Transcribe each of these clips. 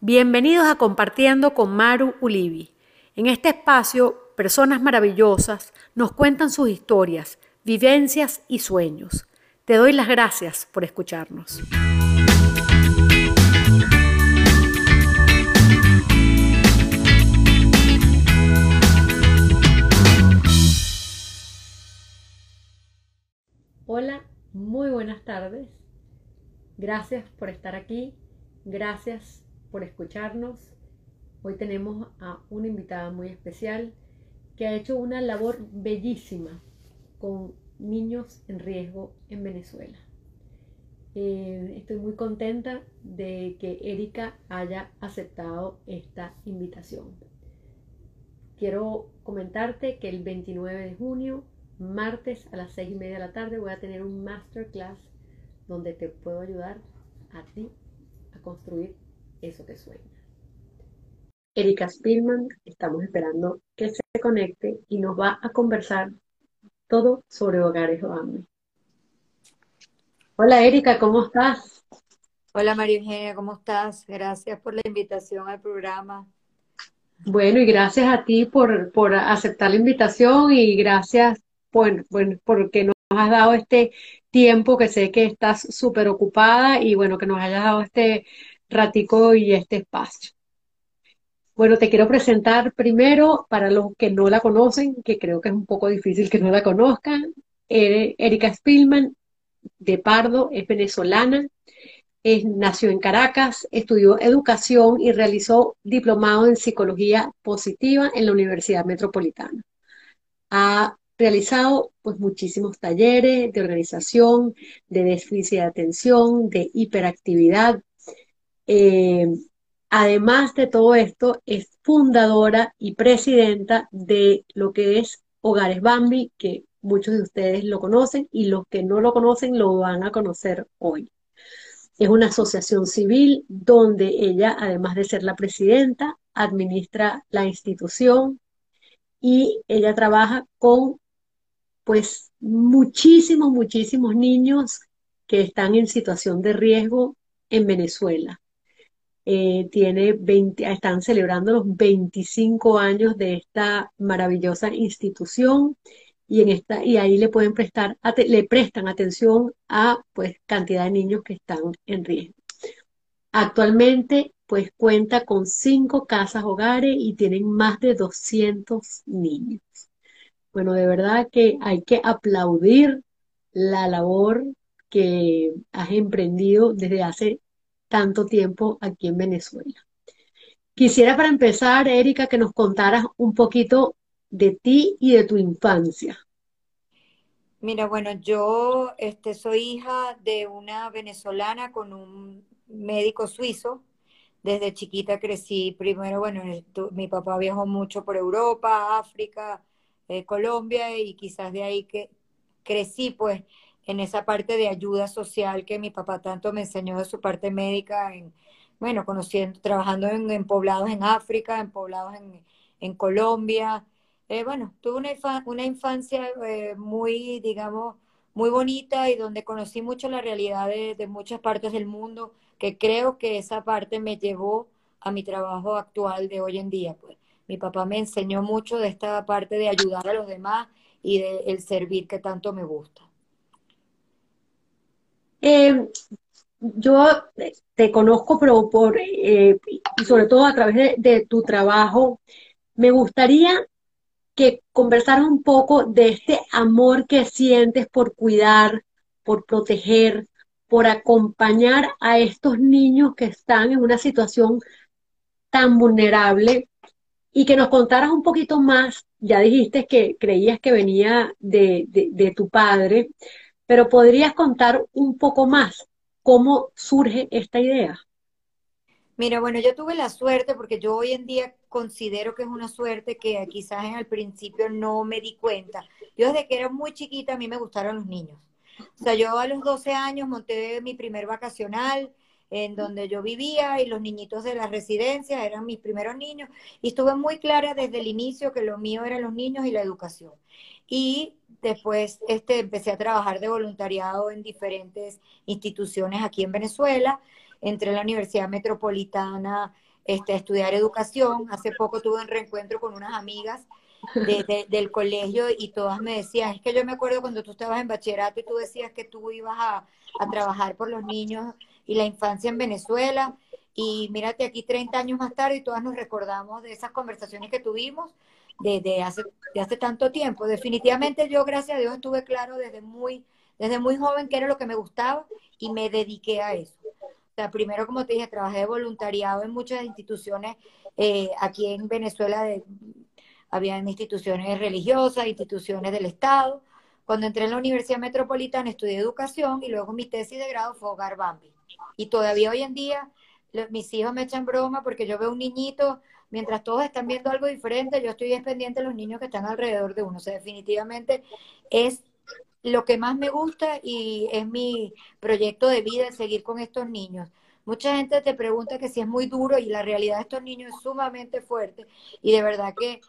Bienvenidos a Compartiendo con Maru Ulivi. En este espacio, personas maravillosas nos cuentan sus historias, vivencias y sueños. Te doy las gracias por escucharnos. Hola, muy buenas tardes. Gracias por estar aquí. Gracias por escucharnos. Hoy tenemos a una invitada muy especial que ha hecho una labor bellísima con niños en riesgo en Venezuela. Eh, estoy muy contenta de que Erika haya aceptado esta invitación. Quiero comentarte que el 29 de junio, martes a las 6 y media de la tarde, voy a tener un masterclass donde te puedo ayudar a ti a construir eso que sueñas. Erika Spielman, estamos esperando que se conecte y nos va a conversar todo sobre hogares Obama. Hola Erika, ¿cómo estás? Hola María Eugenia, ¿cómo estás? Gracias por la invitación al programa. Bueno, y gracias a ti por, por aceptar la invitación y gracias bueno, bueno, porque nos has dado este tiempo que sé que estás súper ocupada y bueno, que nos hayas dado este ratico y este espacio. Bueno, te quiero presentar primero para los que no la conocen, que creo que es un poco difícil que no la conozcan. Erika Spillman, de Pardo, es venezolana, es, nació en Caracas, estudió educación y realizó diplomado en psicología positiva en la Universidad Metropolitana. Ha realizado pues muchísimos talleres de organización, de déficit de atención, de hiperactividad, eh, además de todo esto, es fundadora y presidenta de lo que es Hogares Bambi, que muchos de ustedes lo conocen y los que no lo conocen lo van a conocer hoy. Es una asociación civil donde ella, además de ser la presidenta, administra la institución y ella trabaja con pues muchísimos, muchísimos niños que están en situación de riesgo en Venezuela. Eh, tiene 20, están celebrando los 25 años de esta maravillosa institución y, en esta, y ahí le pueden prestar, le prestan atención a pues cantidad de niños que están en riesgo. Actualmente pues cuenta con cinco casas hogares y tienen más de 200 niños. Bueno, de verdad que hay que aplaudir la labor que has emprendido desde hace tanto tiempo aquí en Venezuela. Quisiera para empezar, Erika, que nos contaras un poquito de ti y de tu infancia. Mira, bueno, yo este, soy hija de una venezolana con un médico suizo. Desde chiquita crecí, primero, bueno, mi papá viajó mucho por Europa, África, eh, Colombia y quizás de ahí que crecí pues en esa parte de ayuda social que mi papá tanto me enseñó de su parte médica, en, bueno, conociendo, trabajando en, poblados en África, en poblados en, Colombia. Eh, bueno, tuve una, una infancia eh, muy, digamos, muy bonita y donde conocí mucho la realidad de, muchas partes del mundo, que creo que esa parte me llevó a mi trabajo actual de hoy en día. Pues mi papá me enseñó mucho de esta parte de ayudar a los demás y de el servir que tanto me gusta. Eh, yo te conozco, pero por, eh, y sobre todo a través de, tu trabajo, me gustaría que conversaras un poco de este amor que sientes por cuidar, por proteger, por acompañar a estos niños que están en una situación tan vulnerable y que nos contaras un poquito más. Ya dijiste que creías que venía de tu padre, pero podrías contar un poco más cómo surge esta idea. Mira, bueno, yo tuve la suerte porque yo hoy en día considero que es una suerte que quizás el principio no me di cuenta. Yo desde que era muy chiquita a mí me gustaron los niños. O sea, yo a los 12 años monté mi primer vacacional en donde yo vivía y los niñitos de la residencia eran mis primeros niños y estuve muy clara desde el inicio que lo mío eran los niños y la educación. Y Después este, empecé a trabajar de voluntariado en diferentes instituciones aquí en Venezuela entré a la Universidad Metropolitana este, a estudiar educación. Hace poco tuve un reencuentro con unas amigas del colegio y todas me decían, es que yo me acuerdo cuando tú estabas en bachillerato y tú decías que tú ibas a, a trabajar por los niños y la infancia en Venezuela. Y mírate aquí 30 años más tarde y todas nos recordamos de esas conversaciones que tuvimos de, hace, de hace tanto tiempo. Definitivamente yo, gracias a Dios, estuve claro desde muy, desde muy joven qué era lo que me gustaba y me dediqué a eso. O sea, primero, como te dije, trabajé de voluntariado en muchas instituciones eh, aquí en Venezuela, de, había instituciones religiosas, instituciones del Estado. Cuando entré en la Universidad Metropolitana estudié educación y luego mi tesis de grado fue Hogar Bambi. Y todavía hoy en día mis hijos me echan broma porque yo veo un niñito, mientras todos están viendo algo diferente, yo estoy pendiente de los niños que están alrededor de uno. O sea, definitivamente es lo que más me gusta y es mi proyecto de vida, seguir con estos niños. Mucha gente te pregunta que si es muy duro y la realidad de estos niños es sumamente fuerte y de verdad que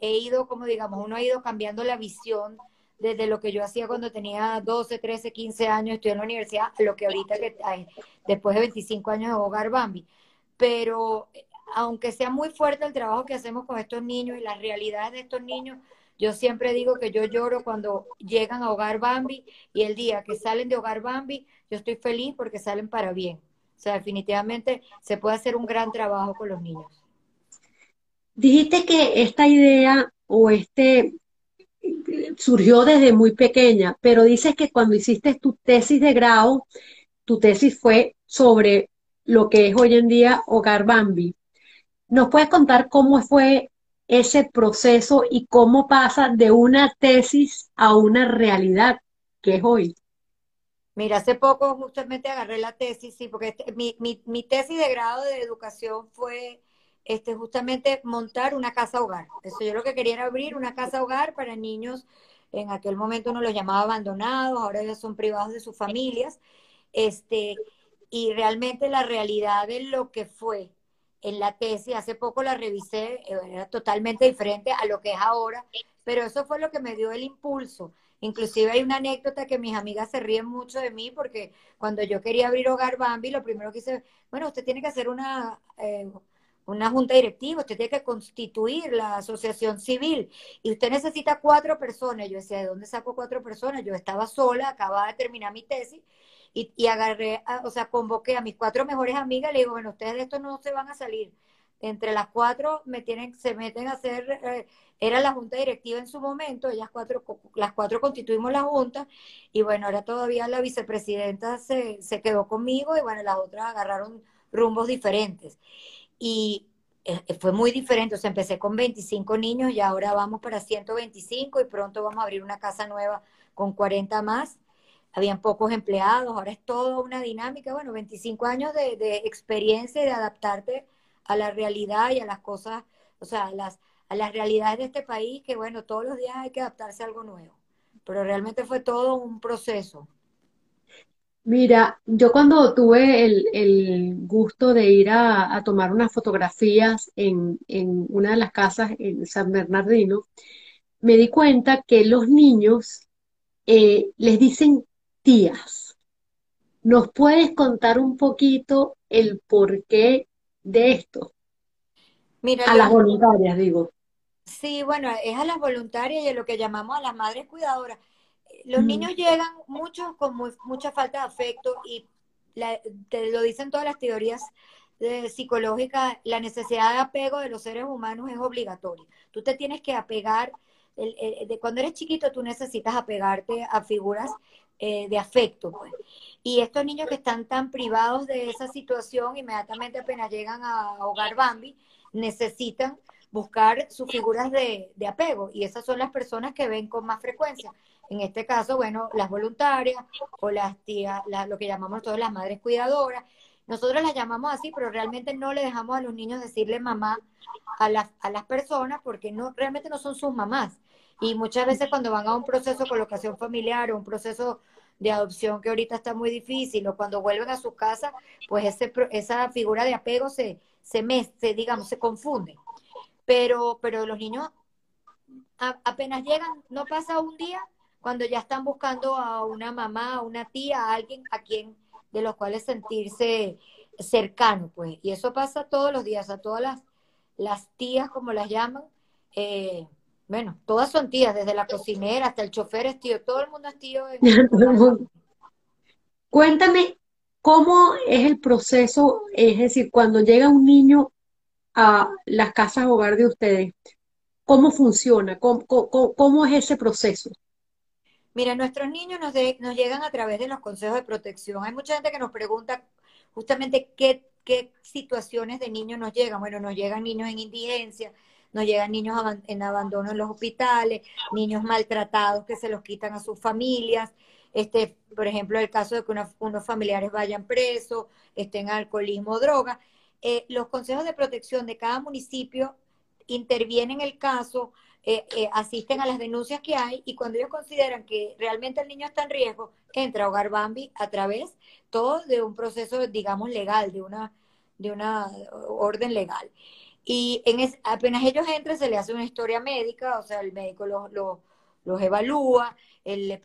he ido, como digamos, uno ha ido cambiando la visión desde lo que yo hacía cuando tenía 12, 13, 15 años, estudié en la universidad, a lo que ahorita, que después de 25 años de Hogar Bambi. Pero aunque sea muy fuerte el trabajo que hacemos con estos niños y las realidades de estos niños, yo siempre digo que yo lloro cuando llegan a Hogar Bambi y el día que salen de Hogar Bambi, yo estoy feliz porque salen para bien. O sea, definitivamente se puede hacer un gran trabajo con los niños. Dijiste que esta idea o este surgió desde muy pequeña, pero dices que cuando hiciste tu tesis de grado, tu tesis fue sobre lo que es hoy en día Hogar Bambi. ¿Nos puedes contar cómo fue ese proceso y cómo pasa de una tesis a una realidad que es hoy? Mira, hace poco justamente agarré la tesis, sí, porque este, mi, mi, mi tesis de grado de educación fue este, justamente montar una casa hogar. Eso yo lo que quería era abrir una casa hogar para niños, en aquel momento uno los llamaba abandonados, ahora ellos son privados de sus familias, este, y realmente la realidad de lo que fue en la tesis, hace poco la revisé, era totalmente diferente a lo que es ahora, pero eso fue lo que me dio el impulso. Inclusive hay una anécdota que mis amigas se ríen mucho de mí porque cuando yo quería abrir Hogar Bambi, lo primero que hice, bueno, usted tiene que hacer una, eh, una junta directiva, usted tiene que constituir la asociación civil y usted necesita cuatro personas. Yo decía, ¿de dónde saco cuatro personas? Yo estaba sola, acababa de terminar mi tesis y, agarré, o sea, convoqué a mis cuatro mejores amigas y le digo, bueno, ustedes de esto no se van a salir. Entre las cuatro me tienen, se meten a hacer, eh, era la junta directiva en su momento, ellas cuatro, las cuatro constituimos la junta y bueno, ahora todavía la vicepresidenta se, se quedó conmigo y bueno, las otras agarraron rumbos diferentes y eh, fue muy diferente. O sea, empecé con 25 niños y ahora vamos para 125 y pronto vamos a abrir una casa nueva con 40 más. Habían pocos empleados, ahora es toda una dinámica. Bueno, 25 años de, de experiencia y de adaptarte a la realidad y a las cosas, o sea, a las, a las realidades de este país, que bueno, todos los días hay que adaptarse a algo nuevo. Pero realmente fue todo un proceso. Mira, yo cuando tuve el, gusto de ir a, tomar unas fotografías en, una de las casas en San Bernardino, me di cuenta que los niños eh, les dicen tías. ¿Nos puedes contar un poquito el porqué de esto? Mira, a las voluntarias, digo. Sí, bueno, es a las voluntarias y a lo que llamamos a las madres cuidadoras los niños llegan muchos con mucha falta de afecto y te lo dicen todas las teorías psicológicas, la necesidad de apego de los seres humanos es obligatoria. Tú te tienes que apegar, de cuando eres chiquito tú necesitas apegarte a figuras eh, de afecto. Pues. Y estos niños que están tan privados de esa situación, inmediatamente apenas llegan a Hogar Bambi, necesitan buscar sus figuras de, de apego y esas son las personas que ven con más frecuencia. En este caso, bueno, las voluntarias o las tías, lo que llamamos todas las madres cuidadoras. Nosotros las llamamos así, pero realmente no le dejamos a los niños decirle mamá a las, a las personas porque no, realmente no son sus mamás. Y muchas veces cuando van a un proceso de colocación familiar o un proceso de adopción que ahorita está muy difícil o cuando vuelven a su casa, pues ese, esa figura de apego se, se, digamos, se confunde. Pero, pero los niños apenas llegan, no pasa un día cuando ya están buscando a una mamá, a una tía, a alguien a quien de los cuales sentirse cercano, pues. Y eso pasa todos los días, a todas las, las tías, como las llaman, eh, bueno, todas son tías, desde la cocinera hasta el chofer es tío, todo el mundo es tío. Cuéntame, ¿cómo es el proceso? Es decir, cuando llega un niño a las casas hogar de ustedes, ¿cómo funciona? ¿Cómo, es ese proceso? Mira, nuestros niños nos, nos llegan a través de los consejos de protección. Hay mucha gente que nos pregunta justamente qué, qué situaciones de niños nos llegan. Bueno, nos llegan niños en indigencia, nos llegan niños en abandono en los hospitales, niños maltratados que se los quitan a sus familias, este, por ejemplo, el caso de que unos familiares vayan presos, estén en alcoholismo o droga. Eh, los consejos de protección de cada municipio intervienen en el caso, eh, eh, asisten a las denuncias que hay y cuando ellos consideran que realmente el niño está en riesgo, entra a Hogar Bambi a través todo de un proceso, digamos, legal, de una, de una orden legal. Y en apenas ellos entran, se le hace una historia médica, o sea, el médico los, los, evalúa, el,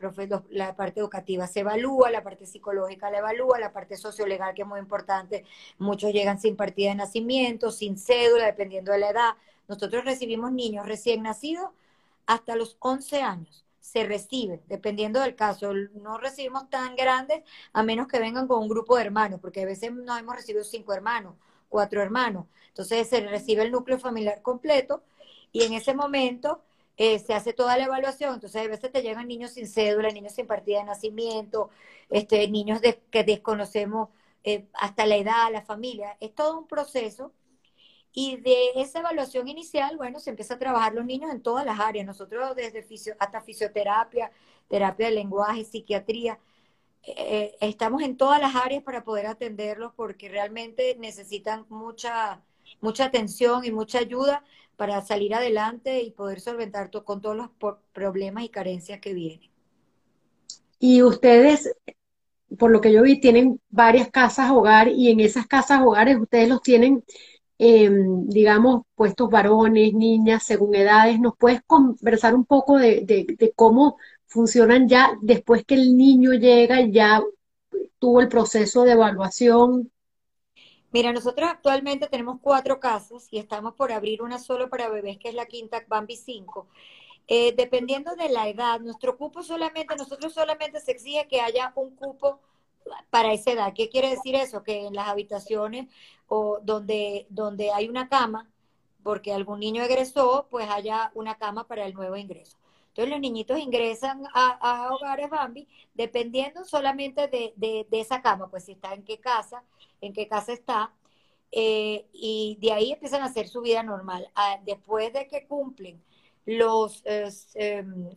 la parte educativa se evalúa, la parte psicológica la evalúa, la parte sociolegal, que es muy importante. Muchos llegan sin partida de nacimiento, sin cédula, dependiendo de la edad. Nosotros recibimos niños recién nacidos hasta los 11 años. Se reciben, dependiendo del caso. No recibimos tan grandes a menos que vengan con un grupo de hermanos, porque a veces no hemos recibido cinco hermanos, cuatro hermanos. Entonces se recibe el núcleo familiar completo y en ese momento eh, se hace toda la evaluación. Entonces a veces te llegan niños sin cédula, niños sin partida de nacimiento, este, niños que desconocemos eh, hasta la edad, la familia. Es todo un proceso. Y de esa evaluación inicial, bueno, se empieza a trabajar los niños en todas las áreas. Nosotros desde hasta fisioterapia, terapia de lenguaje, psiquiatría, eh, estamos en todas las áreas para poder atenderlos porque realmente necesitan mucha mucha atención y mucha ayuda para salir adelante y poder solventar con todos los problemas y carencias que vienen. Y ustedes, por lo que yo vi, tienen varias casas hogar y en esas casas hogares ustedes los tienen, em, digamos, puestos varones, niñas, según edades. ¿Nos puedes conversar un poco de cómo funcionan ya después que el niño llega, ya tuvo el proceso de evaluación? Mira, nosotros actualmente tenemos cuatro casas y estamos por abrir una solo para bebés, que es la quinta Bambi 5. Eh, dependiendo de la edad, nuestro cupo solamente, nosotros solamente se exige que haya un cupo para esa edad. ¿Qué quiere decir eso? Que en las habitaciones o donde, donde hay una cama, porque algún niño egresó, pues haya una cama para el nuevo ingreso. Entonces los niñitos ingresan a, hogares Bambi dependiendo solamente de, de, esa cama, pues si está en qué casa, en qué casa está, eh, y de ahí empiezan a hacer su vida normal. Ah, después de que cumplen los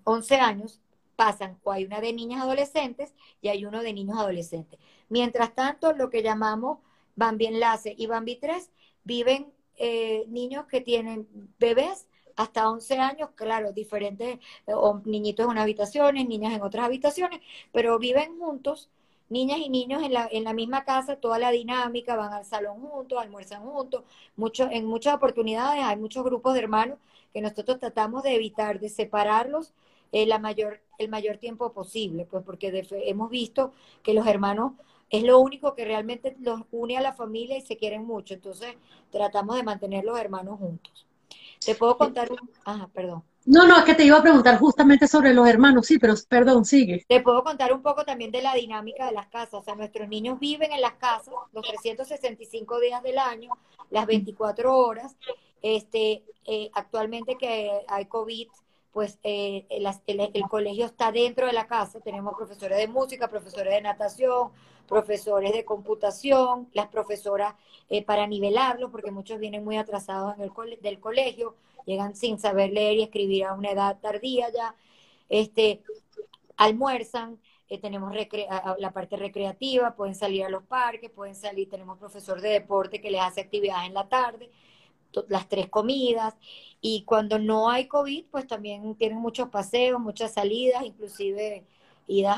11 em, años, pasan, o hay una de niñas adolescentes y hay uno de niños adolescentes. Mientras tanto, lo que llamamos Bambi Enlace y Bambi 3 viven eh, niños que tienen bebés hasta 11 años, claro, diferentes, o niñitos en unas habitaciones, niñas en otras habitaciones, pero viven juntos, niñas y niños en la, en la misma casa, toda la dinámica, van al salón juntos, almuerzan juntos, mucho, en muchas oportunidades hay muchos grupos de hermanos que nosotros tratamos de evitar, de separarlos eh, la mayor, el mayor tiempo posible, pues porque hemos visto que los hermanos es lo único que realmente los une a la familia y se quieren mucho, entonces tratamos de mantener los hermanos juntos. Te puedo contar un... Ajá, perdón. No, no, es que te iba a preguntar justamente sobre los hermanos, sí, pero perdón, sigue. Te puedo contar un poco también de la dinámica de las casas. O sea, nuestros niños viven en las casas los 365 días del año, las 24 horas. Este, eh, actualmente que hay COVID, pues eh, el, el, colegio está dentro de la casa. Tenemos profesores de música, profesores de natación, profesores de computación, las profesoras eh, para nivelarlo, porque muchos vienen muy atrasados en el del colegio, llegan sin saber leer y escribir a una edad tardía ya, este, almuerzan, eh, tenemos la parte recreativa, pueden salir a los parques, pueden salir, tenemos profesor de deporte que les hace actividades en la tarde, las tres comidas, y cuando no hay COVID, pues también tienen muchos paseos, muchas salidas, inclusive idas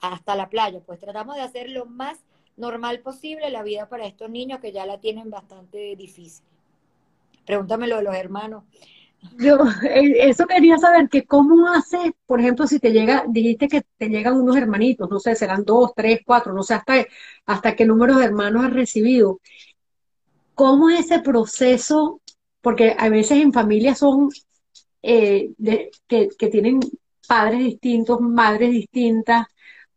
hasta la playa. Pues tratamos de hacer lo más normal posible la vida para estos niños que ya la tienen bastante difícil. Pregúntamelo de los hermanos. yo, eh, eso quería saber, que cómo haces, por ejemplo, si te llega, dijiste que te llegan unos hermanitos, no sé, serán dos, tres, cuatro, no sé hasta, hasta qué número de hermanos has recibido. ¿Cómo es ese proceso? Porque a veces en familias son eh, que, tienen padres distintos, madres distintas.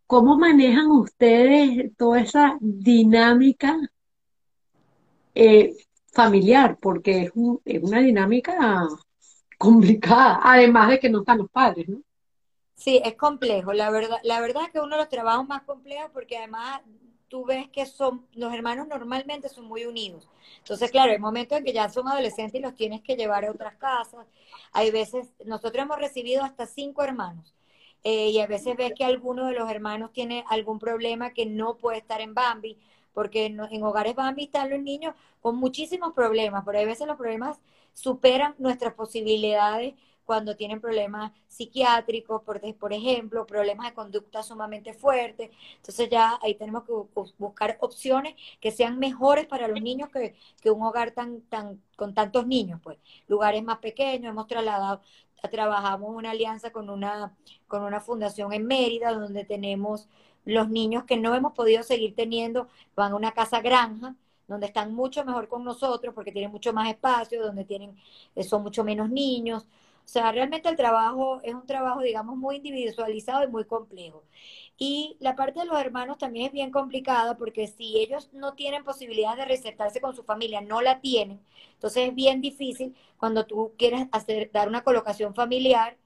¿Cómo manejan ustedes toda esa dinámica eh, familiar? Porque es, es una dinámica complicada, además de que no están los padres, ¿no? Sí, es complejo. La verdad, la verdad es que uno de los trabajos más complejos porque además tú ves que son, los hermanos normalmente son muy unidos. Entonces, claro, hay momentos en que ya son adolescentes y los tienes que llevar a otras casas. Hay veces, nosotros hemos recibido hasta cinco hermanos. Eh, y a veces ves que alguno de los hermanos tiene algún problema que no puede estar en Bambi, porque en, en hogares Bambi están los niños con muchísimos problemas, pero a veces los problemas superan nuestras posibilidades cuando tienen problemas psiquiátricos, por, por ejemplo, problemas de conducta sumamente fuertes. Entonces ya ahí tenemos que buscar opciones que sean mejores para los niños que, que un hogar tan, tan, con tantos niños, pues. Lugares más pequeños, hemos trasladado, trabajamos una alianza con una, con una fundación en Mérida, donde tenemos los niños que no hemos podido seguir teniendo, van a una casa granja, donde están mucho mejor con nosotros porque tienen mucho más espacio, donde tienen, eh, son mucho menos niños. O sea, realmente el trabajo es un trabajo, digamos, muy individualizado y muy complejo. Y la parte de los hermanos también es bien complicada porque si ellos no tienen posibilidad de recetarse con su familia, no la tienen, entonces es bien difícil cuando tú quieres hacer, dar una colocación familiar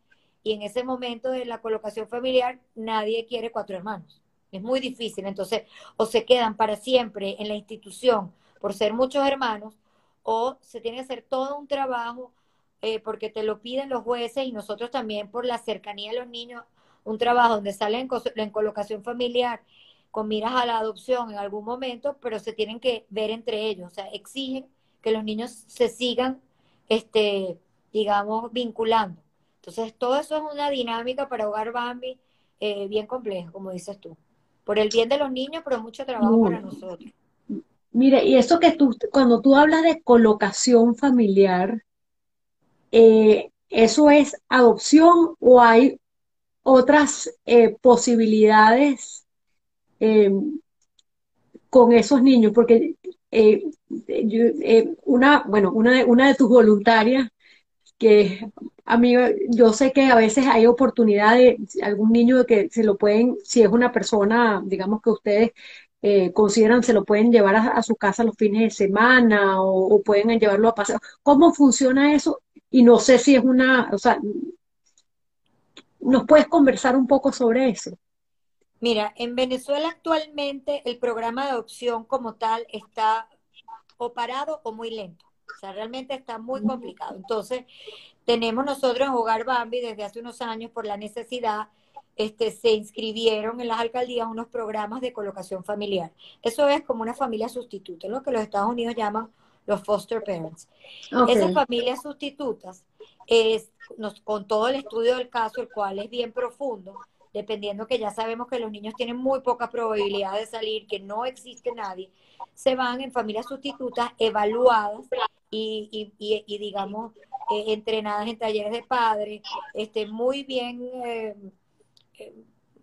y en ese momento de la colocación familiar nadie quiere cuatro hermanos. Es muy difícil. Entonces, o se quedan para siempre en la institución por ser muchos hermanos, o se tiene que hacer todo un trabajo eh, porque te lo piden los jueces y nosotros también por la cercanía de los niños, un trabajo donde salen en, colocación familiar con miras a la adopción en algún momento, pero se tienen que ver entre ellos, o sea, exigen que los niños se sigan, este, digamos, vinculando. Entonces, todo eso es una dinámica para Hogar Bambi eh, bien compleja, como dices tú por el bien de los niños, pero mucho trabajo para nosotros. Mire, y eso que tú, cuando tú hablas de colocación familiar, eh, ¿eso es adopción o hay otras eh, posibilidades eh, con esos niños? Porque una, bueno, una de, una de tus voluntarias que a mí yo sé que a veces hay oportunidad de algún niño que se lo pueden, si es una persona, digamos que ustedes consideran, se lo pueden llevar a, su casa los fines de semana o, pueden llevarlo a paseo. ¿Cómo funciona eso? Y no sé si es una, o sea, ¿nos puedes conversar un poco sobre eso? Mira, en Venezuela actualmente el programa de adopción como tal está o parado o muy lento. O sea, realmente está muy complicado. Entonces, tenemos nosotros en Hogar Bambi desde hace unos años por la necesidad, este, se inscribieron en las alcaldías unos programas de colocación familiar. Eso es como una familia sustituta, lo que los Estados Unidos llaman los foster parents. Esas familias sustitutas, es, con todo el estudio del caso, el cual es bien profundo, dependiendo que ya sabemos que los niños tienen muy poca probabilidad de salir, que no existe nadie, se van en familias sustitutas evaluadas y, y, digamos, eh, entrenadas en talleres de padres, este, muy bien, eh, eh,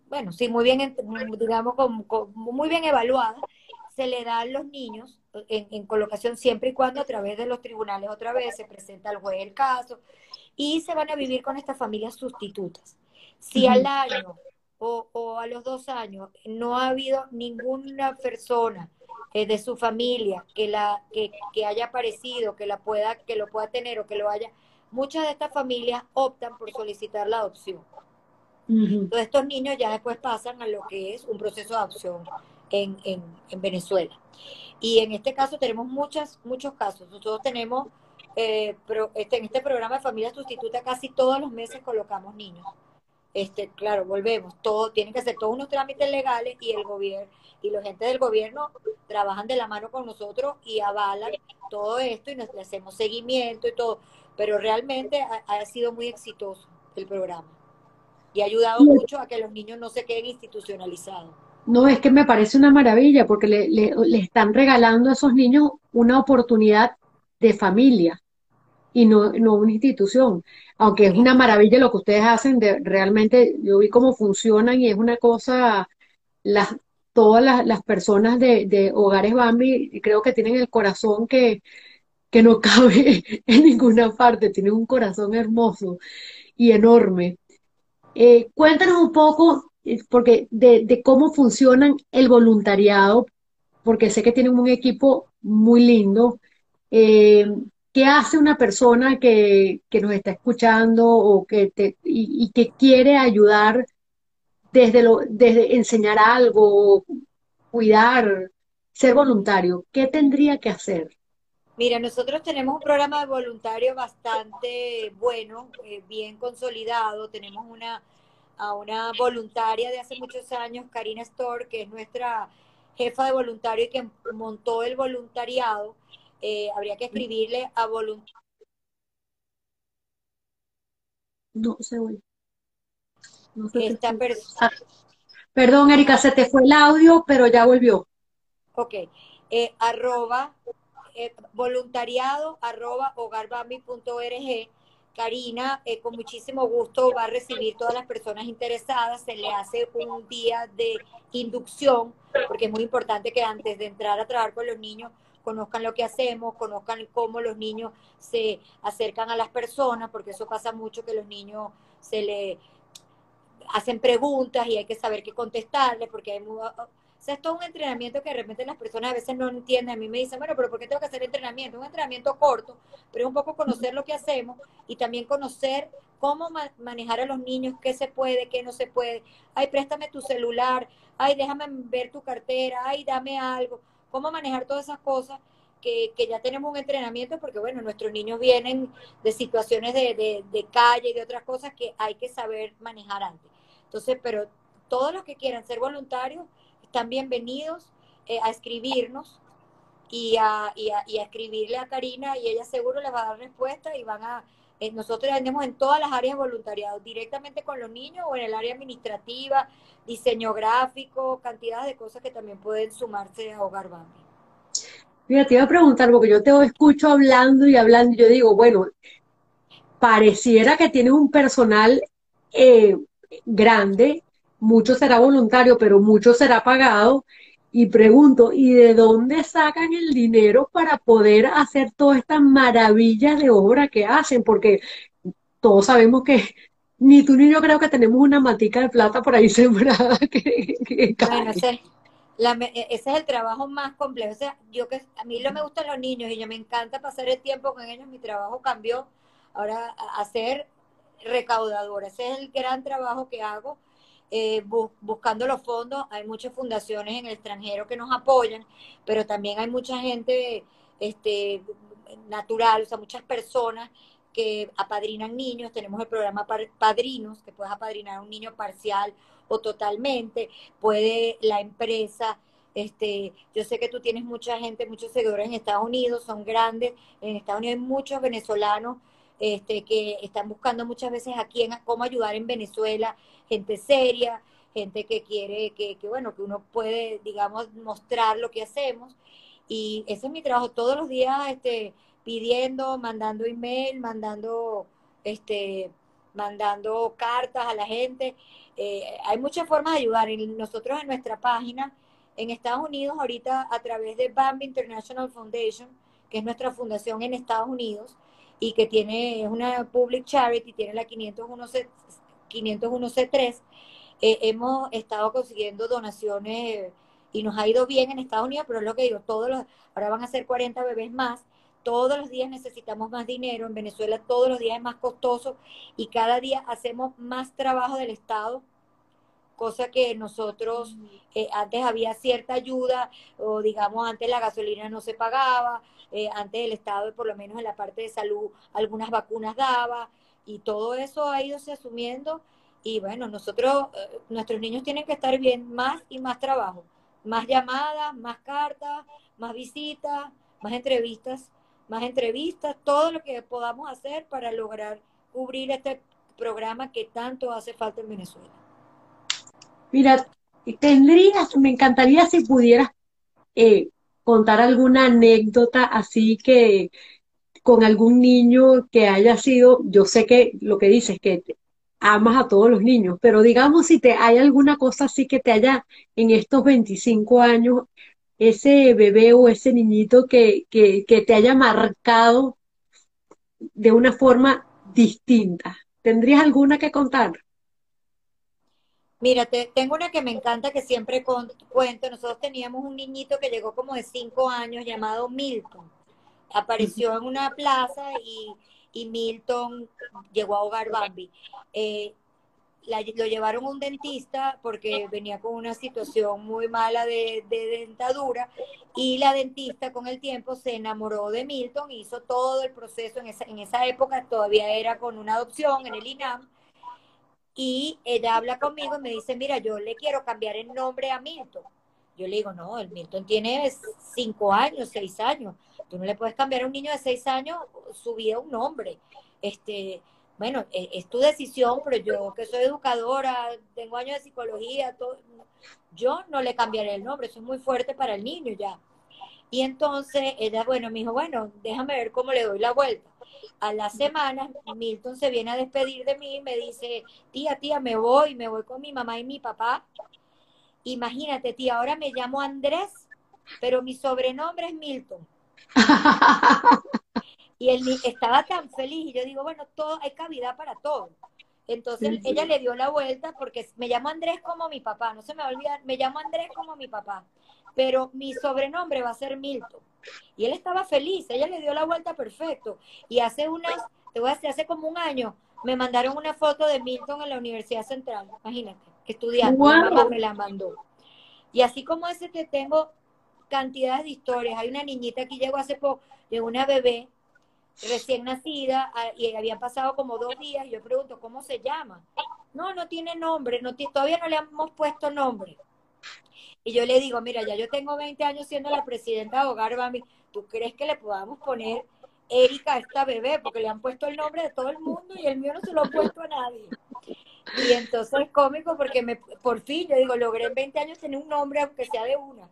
bueno, sí, muy bien, digamos, muy bien evaluadas, se le da a los niños en, en, colocación siempre y cuando a través de los tribunales otra vez se presenta al juez el caso y se van a vivir con estas familias sustitutas. Si al año o, o, a los dos años no ha habido ninguna persona eh, de su familia que la que, que, haya aparecido, que la pueda que lo pueda tener o que lo haya, muchas de estas familias optan por solicitar la adopción. Entonces estos niños ya después pasan a lo que es un proceso de adopción en, en, en Venezuela. Y en este caso tenemos muchas, muchos casos. Nosotros tenemos, eh, este, en este programa de familia sustituta, casi todos los meses colocamos niños. Este, claro, volvemos, todo, tienen que hacer todos unos trámites legales y el gobierno, y los gente del gobierno trabajan de la mano con nosotros y avalan todo esto y nos le hacemos seguimiento y todo. Pero realmente ha, sido muy exitoso el programa y ha ayudado mucho a que los niños no se queden institucionalizados. No, es que me parece una maravilla porque le, le, están regalando a esos niños una oportunidad de familia. y no, no una institución. Aunque es una maravilla lo que ustedes hacen, de, realmente yo vi cómo funcionan y es una cosa, las, todas las, las personas de, de Hogares Bambi creo que tienen el corazón que, que no cabe en ninguna parte, tienen un corazón hermoso y enorme. Eh, cuéntanos un poco, porque de, cómo funcionan el voluntariado, porque sé que tienen un equipo muy lindo. Eh, ¿qué hace una persona que, que nos está escuchando o que y, que quiere ayudar desde, lo, desde enseñar algo, cuidar, ser voluntario? ¿Qué tendría que hacer? Mira, nosotros tenemos un programa de voluntarios bastante bueno, eh, bien consolidado. Tenemos una, a una voluntaria de hace muchos años, Karina Store, que es nuestra jefa de voluntario y que montó el voluntariado. Eh, habría que escribirle a voluntarios. No se oye. No se Esta persona, Ah, perdón, Erika, se te fue el audio, pero ya volvió. ok, eh, arroba eh, voluntariado arroba hogarbambi.org. Karina, eh, con muchísimo gusto, va a recibir todas las personas interesadas. Se le hace un día de inducción, porque es muy importante que antes de entrar a trabajar con los niños conozcan lo que hacemos, conozcan cómo los niños se acercan a las personas, porque eso pasa mucho que los niños se le hacen preguntas y hay que saber qué contestarles, porque hay o sea, es todo un entrenamiento que de repente las personas a veces no entienden. A mí me dicen, bueno, pero ¿por qué tengo que hacer entrenamiento? Un entrenamiento corto, pero es un poco conocer lo que hacemos y también conocer cómo ma manejar a los niños, qué se puede, qué no se puede. Ay, préstame tu celular, ay, déjame ver tu cartera, ay, dame algo. Cómo manejar todas esas cosas que, que ya tenemos un entrenamiento, porque bueno, nuestros niños vienen de situaciones de, de, de calle y de otras cosas que hay que saber manejar antes. Entonces, pero todos los que quieran ser voluntarios, están bienvenidos eh, a escribirnos y a, y, a, y a, escribirle a Karina y ella seguro les va a dar respuesta y van a, eh, nosotros vendemos en todas las áreas de voluntariado, directamente con los niños o en el área administrativa, diseño gráfico, cantidad de cosas que también pueden sumarse a Hogar Bambi. Mira, te iba a preguntar, porque yo te escucho hablando y hablando, y yo digo, bueno, pareciera que tienes un personal eh, grande, mucho será voluntario, pero mucho será pagado. Y pregunto, ¿y de dónde sacan el dinero para poder hacer todas estas maravillas de obra que hacen? Porque todos sabemos que ni tú ni yo creo que tenemos una matica de plata por ahí sembrada que, que bueno, ese, la, ese, es el trabajo más complejo. O sea, yo que a mí no me gustan los niños y yo me encanta pasar el tiempo con ellos, mi trabajo cambió ahora a ser recaudadora. Ese es el gran trabajo que hago eh, bu buscando los fondos. Hay muchas fundaciones en el extranjero que nos apoyan, pero también hay mucha gente este, natural, o sea, muchas personas que apadrinan niños. Tenemos el programa Padrinos, que puedes apadrinar a un niño parcial o totalmente. Puede la empresa. Este, yo sé que tú tienes mucha gente, muchos seguidores en Estados Unidos, son grandes. En Estados Unidos hay muchos venezolanos este, que están buscando muchas veces a quién, cómo ayudar en Venezuela, gente seria, gente que quiere, que, bueno, que uno puede, digamos, mostrar lo que hacemos. Y ese es mi trabajo todos los días, este, pidiendo, mandando email, mandando, este, mandando cartas a la gente. Eh, hay muchas formas de ayudar. Nosotros en nuestra página, en Estados Unidos, ahorita a través de Bambi International Foundation, que es nuestra fundación en Estados Unidos, y que tiene, es una public charity, tiene la 501C, 501C3, eh, hemos estado consiguiendo donaciones y nos ha ido bien en Estados Unidos, pero es lo que digo, todos los, ahora van a ser 40 bebés más, todos los días necesitamos más dinero, en Venezuela todos los días es más costoso y cada día hacemos más trabajo del Estado, cosa que nosotros, eh, antes había cierta ayuda, o digamos, antes la gasolina no se pagaba, eh, antes el Estado, por lo menos en la parte de salud, algunas vacunas daba, y todo eso ha ido se asumiendo, y bueno, nosotros, eh, nuestros niños tienen que estar bien, más y más trabajo, más llamadas, más cartas, más visitas, más entrevistas, más entrevistas, todo lo que podamos hacer para lograr cubrir este programa que tanto hace falta en Venezuela. Mira, tendrías, me encantaría si pudieras eh, contar alguna anécdota así que con algún niño que haya sido, yo sé que lo que dices, que amas a todos los niños, pero digamos si te hay alguna cosa así que te haya en estos 25 años, ese bebé o ese niñito que, que, que te haya marcado de una forma distinta. ¿Tendrías alguna que contar? Mira, tengo una que me encanta que siempre cuento. Nosotros teníamos un niñito que llegó como de cinco años llamado Milton. Apareció en una plaza y, Milton llegó a Hogar Bambi. Eh, lo llevaron a un dentista porque venía con una situación muy mala de, dentadura y la dentista con el tiempo se enamoró de Milton, hizo todo el proceso, en esa, en esa época todavía era con una adopción en el INAM y ella habla conmigo y me dice, mira, yo le quiero cambiar el nombre a Milton. Yo le digo, no, el Milton tiene cinco años, seis años. Tú no le puedes cambiar a un niño de seis años su vida un nombre. Este, bueno, e, es, tu decisión, pero yo que soy educadora, tengo años de psicología, todo, yo no le cambiaré el nombre, eso es muy fuerte para el niño ya. Y entonces ella, bueno, me dijo, bueno, déjame ver cómo le doy la vuelta a la semana, Milton se viene a despedir de mí y me dice, tía, tía, me voy, me voy con mi mamá y mi papá. Imagínate, tía, ahora me llamo Andrés, pero mi sobrenombre es Milton. y él estaba tan feliz y yo digo, bueno, todo hay cavidad para todo. Entonces ella le dio la vuelta porque me llamo Andrés como mi papá, no se me va a olvidar, me llamo Andrés como mi papá, pero mi sobrenombre va a ser Milton. Y él estaba feliz, ella le dio la vuelta perfecto. Y hace unas, te voy a decir, hace como un año, me mandaron una foto de Milton en la Universidad Central, imagínate, estudiando, mi mamá me la mandó. Y así como ese te tengo cantidades de historias. Hay una niñita que llegó hace poco, de una bebé recién nacida y habían pasado como dos días y yo pregunto, ¿cómo se llama? No, no tiene nombre, no todavía no le hemos puesto nombre. Y yo le digo, mira, ya yo tengo 20 años siendo la presidenta de Hogar Bambi, ¿tú crees que le podamos poner Erika a esta bebé? Porque le han puesto el nombre de todo el mundo y el mío no se lo ha puesto a nadie. Y entonces es cómico porque me, por fin, yo digo, logré en 20 años tener un nombre, aunque sea de una.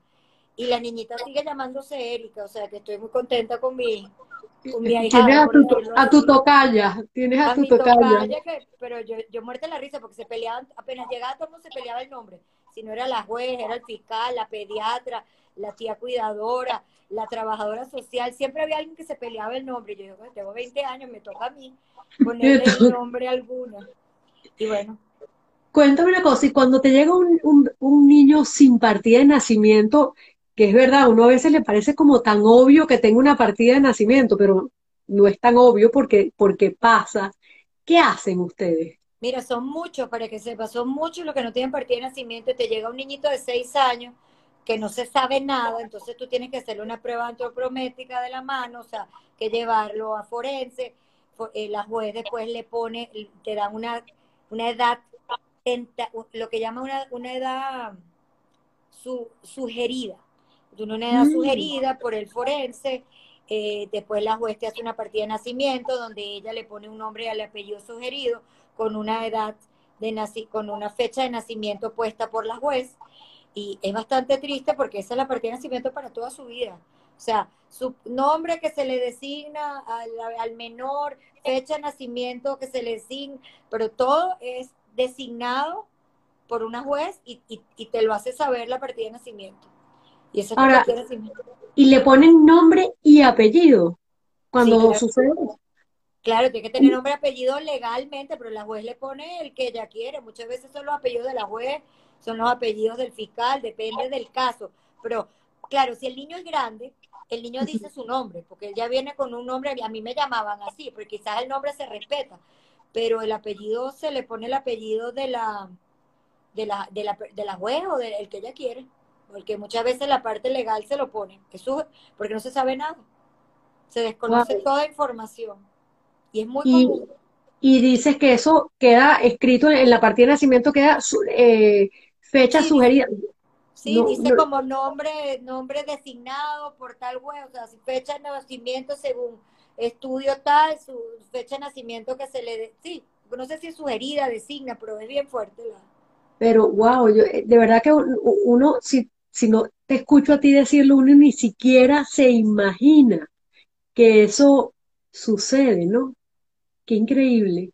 Y la niñita sigue llamándose Erika, o sea que estoy muy contenta con mi, con mi. Tienes a tu, a tu tocaya, tienes a, tu tocaya. pero yo, yo muerta la risa porque se peleaban, apenas llegaba todo el mundo se peleaba el nombre si no era la juez, era el fiscal, la pediatra, la tía cuidadora, la trabajadora social, siempre había alguien que se peleaba el nombre. Yo digo, tengo 20 años, me toca a mí ponerle el nombre a alguna. Y bueno. Cuéntame una cosa, y cuando te llega un, un, niño sin partida de nacimiento, que es verdad, uno a veces le parece como tan obvio que tenga una partida de nacimiento, pero no es tan obvio porque, porque pasa. ¿Qué hacen ustedes? Mira, son muchos, para que sepas, son muchos los que no tienen partida de nacimiento. Y te llega un niñito de seis años que no se sabe nada, entonces tú tienes que hacerle una prueba antropométrica de la mano, o sea, que llevarlo a forense, eh, la juez después le pone, te dan una, una edad, lo que llama una, una edad su, sugerida, una edad mm. sugerida por el forense, eh, después la juez te hace una partida de nacimiento donde ella le pone un nombre al apellido sugerido, con una edad de naci con una fecha de nacimiento puesta por la juez y es bastante triste porque esa es la partida de nacimiento para toda su vida. O sea, su nombre que se le designa al, menor, fecha de nacimiento que se le designa, pero todo es designado por una juez y, te lo hace saber la partida de nacimiento. Y esa es de nacimiento. Y le ponen nombre y apellido cuando sucede. Claro, tiene que tener nombre y apellido legalmente, pero la juez le pone el que ella quiere. Muchas veces son los apellidos de la juez, son los apellidos del fiscal, depende del caso. Pero, claro, si el niño es grande, el niño dice su nombre, porque él ya viene con un nombre, a mí me llamaban así, porque quizás el nombre se respeta, pero el apellido se le pone el apellido de la, de la, de la, de la juez o del que ella quiere, porque muchas veces la parte legal se lo pone, eso, porque no se sabe nada, se desconoce toda información. Y es muy común. Y dices que eso queda escrito en la partida de nacimiento, queda eh, fecha sugerida. Sí, dice como nombre, nombre designado por tal web, o sea, fecha de nacimiento según estudio tal, su fecha de nacimiento que se le... sí, no sé si es sugerida, designa, pero es bien fuerte la... Pero, wow, yo, eh, de verdad que uno, si, si no te escucho a ti decirlo, uno ni siquiera se imagina que eso sucede, ¿no? Qué increíble.